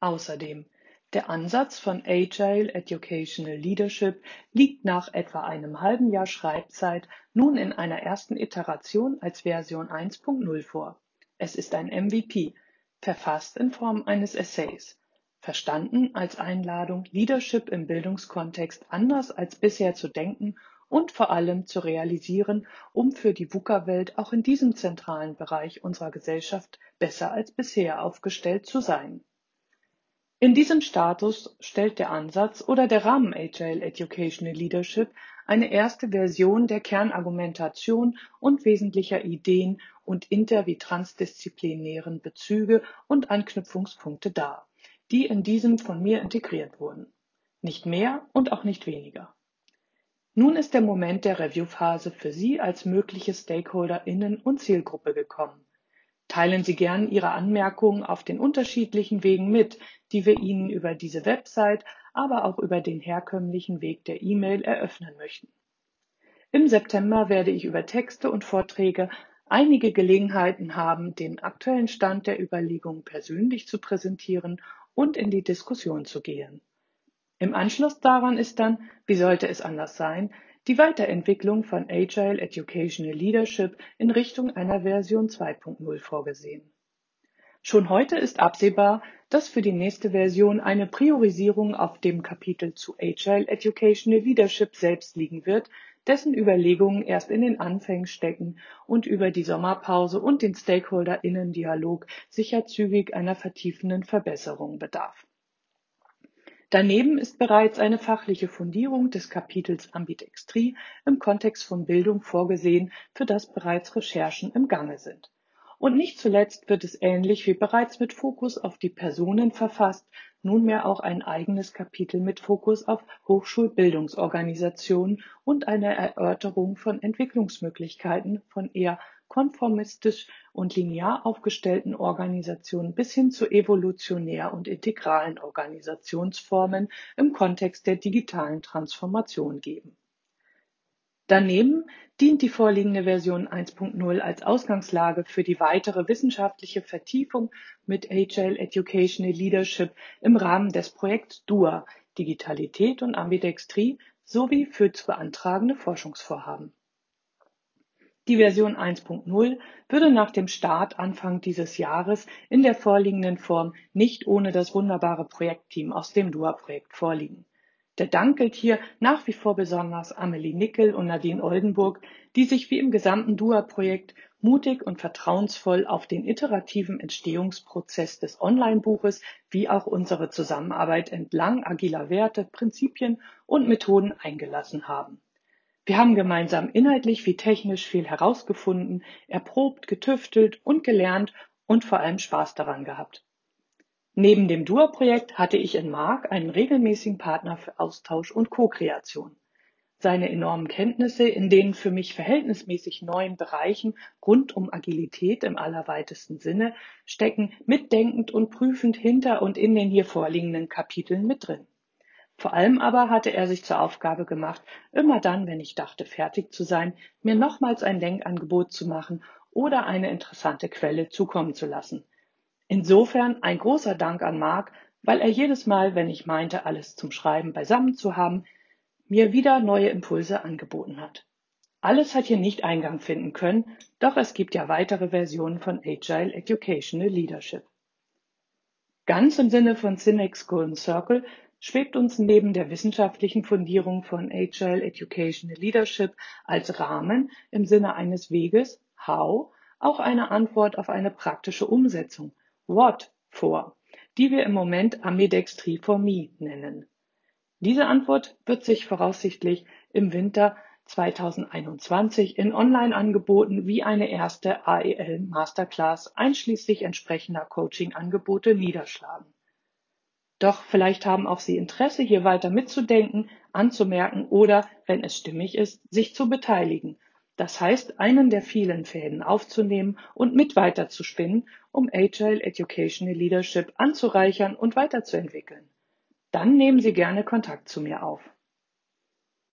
Außerdem der Ansatz von Agile Educational Leadership liegt nach etwa einem halben Jahr Schreibzeit nun in einer ersten Iteration als Version 1.0 vor. Es ist ein MVP, verfasst in Form eines Essays, verstanden als Einladung, Leadership im Bildungskontext anders als bisher zu denken und vor allem zu realisieren, um für die VUCA-Welt auch in diesem zentralen Bereich unserer Gesellschaft besser als bisher aufgestellt zu sein. In diesem Status stellt der Ansatz oder der Rahmen Agile Educational Leadership eine erste Version der Kernargumentation und wesentlicher Ideen und inter- wie transdisziplinären Bezüge und Anknüpfungspunkte dar, die in diesem von mir integriert wurden. Nicht mehr und auch nicht weniger. Nun ist der Moment der Reviewphase für Sie als mögliche StakeholderInnen und Zielgruppe gekommen. Teilen Sie gern Ihre Anmerkungen auf den unterschiedlichen Wegen mit, die wir Ihnen über diese Website, aber auch über den herkömmlichen Weg der E-Mail eröffnen möchten. Im September werde ich über Texte und Vorträge einige Gelegenheiten haben, den aktuellen Stand der Überlegungen persönlich zu präsentieren und in die Diskussion zu gehen. Im Anschluss daran ist dann, wie sollte es anders sein, die Weiterentwicklung von Agile Educational Leadership in Richtung einer Version 2.0 vorgesehen. Schon heute ist absehbar, dass für die nächste Version eine Priorisierung auf dem Kapitel zu Agile Educational Leadership selbst liegen wird, dessen Überlegungen erst in den Anfängen stecken und über die Sommerpause und den Stakeholder-Innen-Dialog sicher zügig einer vertiefenden Verbesserung bedarf. Daneben ist bereits eine fachliche Fundierung des Kapitels Ambidextrie im Kontext von Bildung vorgesehen, für das bereits Recherchen im Gange sind. Und nicht zuletzt wird es ähnlich wie bereits mit Fokus auf die Personen verfasst, nunmehr auch ein eigenes Kapitel mit Fokus auf Hochschulbildungsorganisationen und eine Erörterung von Entwicklungsmöglichkeiten von eher konformistisch und linear aufgestellten Organisationen bis hin zu evolutionär und integralen Organisationsformen im Kontext der digitalen Transformation geben. Daneben dient die vorliegende Version 1.0 als Ausgangslage für die weitere wissenschaftliche Vertiefung mit Agile Educational Leadership im Rahmen des Projekts DUA Digitalität und Ambidextrie sowie für zu beantragende Forschungsvorhaben. Die Version 1.0 würde nach dem Start Anfang dieses Jahres in der vorliegenden Form nicht ohne das wunderbare Projektteam aus dem DUA-Projekt vorliegen. Der Dank gilt hier nach wie vor besonders Amelie Nickel und Nadine Oldenburg, die sich wie im gesamten DUA-Projekt mutig und vertrauensvoll auf den iterativen Entstehungsprozess des Online-Buches wie auch unsere Zusammenarbeit entlang agiler Werte, Prinzipien und Methoden eingelassen haben. Wir haben gemeinsam inhaltlich wie technisch viel herausgefunden, erprobt, getüftelt und gelernt und vor allem Spaß daran gehabt. Neben dem DUA-Projekt hatte ich in Marc einen regelmäßigen Partner für Austausch und Co-Kreation. Seine enormen Kenntnisse in den für mich verhältnismäßig neuen Bereichen rund um Agilität im allerweitesten Sinne stecken mitdenkend und prüfend hinter und in den hier vorliegenden Kapiteln mit drin. Vor allem aber hatte er sich zur Aufgabe gemacht, immer dann, wenn ich dachte, fertig zu sein, mir nochmals ein Denkangebot zu machen oder eine interessante Quelle zukommen zu lassen. Insofern ein großer Dank an Marc, weil er jedes Mal, wenn ich meinte, alles zum Schreiben beisammen zu haben, mir wieder neue Impulse angeboten hat. Alles hat hier nicht Eingang finden können, doch es gibt ja weitere Versionen von Agile Educational Leadership. Ganz im Sinne von Cinex Golden Circle schwebt uns neben der wissenschaftlichen Fundierung von Agile Educational Leadership als Rahmen im Sinne eines Weges, How, auch eine Antwort auf eine praktische Umsetzung, What, vor, die wir im Moment Ambidextrie for Me nennen. Diese Antwort wird sich voraussichtlich im Winter 2021 in Online-Angeboten wie eine erste AEL Masterclass einschließlich entsprechender Coaching-Angebote niederschlagen. Doch vielleicht haben auch Sie Interesse, hier weiter mitzudenken, anzumerken oder, wenn es stimmig ist, sich zu beteiligen. Das heißt, einen der vielen Fäden aufzunehmen und mit weiterzuspinnen, um Agile Educational Leadership anzureichern und weiterzuentwickeln. Dann nehmen Sie gerne Kontakt zu mir auf.